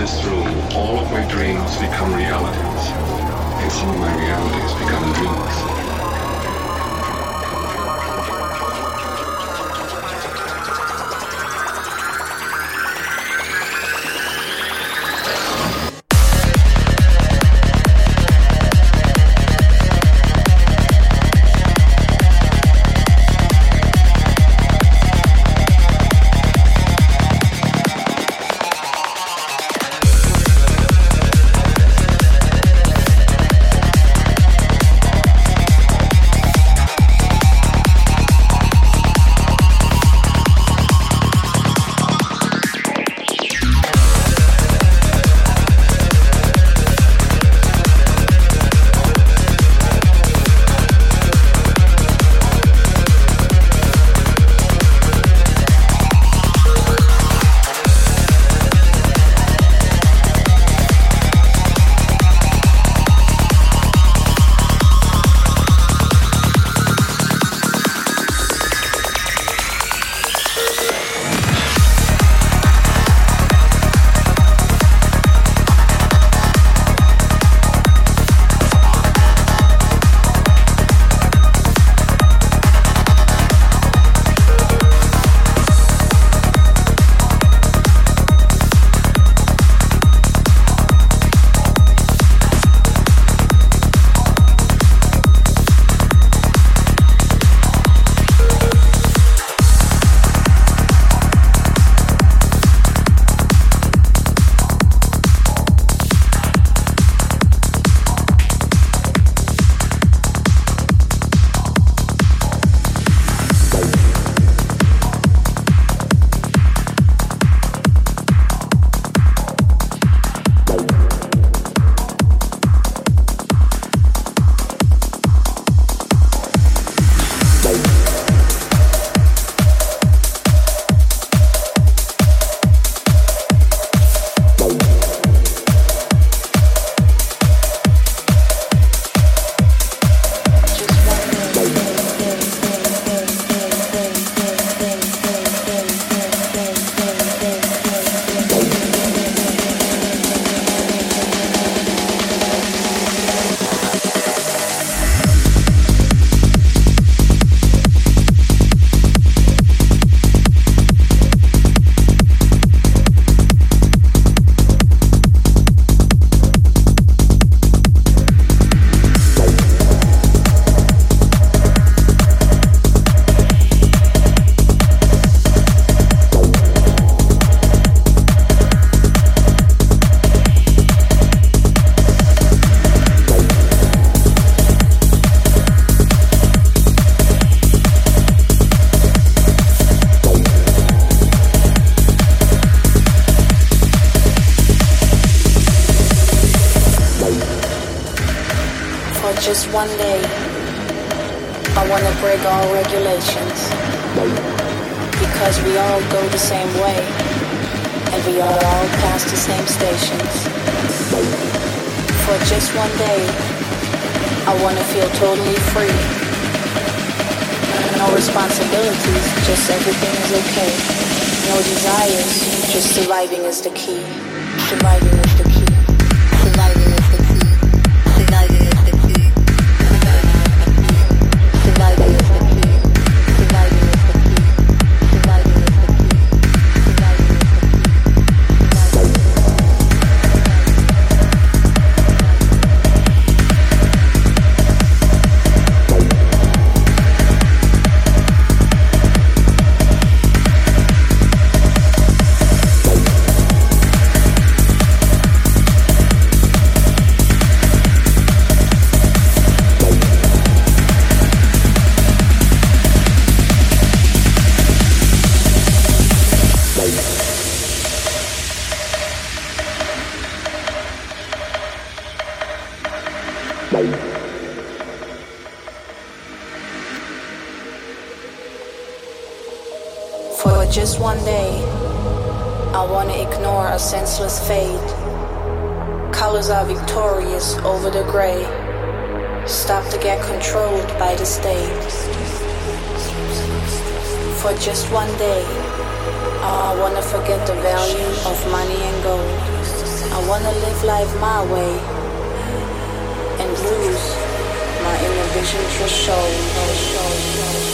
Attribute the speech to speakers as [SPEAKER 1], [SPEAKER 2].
[SPEAKER 1] this room, all of my dreams become realities, and some of my realities become dreams.
[SPEAKER 2] Regulations. Because we all go the same way, and we all all pass the same stations. For just one day, I wanna feel totally free. No responsibilities, just everything is okay. No desires, just surviving is the key. Surviving is the key. One day, I wanna ignore a senseless fate. Colors are victorious over the gray. Stop to get controlled by the state. For just one day, oh, I wanna forget the value of money and gold. I wanna live life my way and lose my inner vision for show.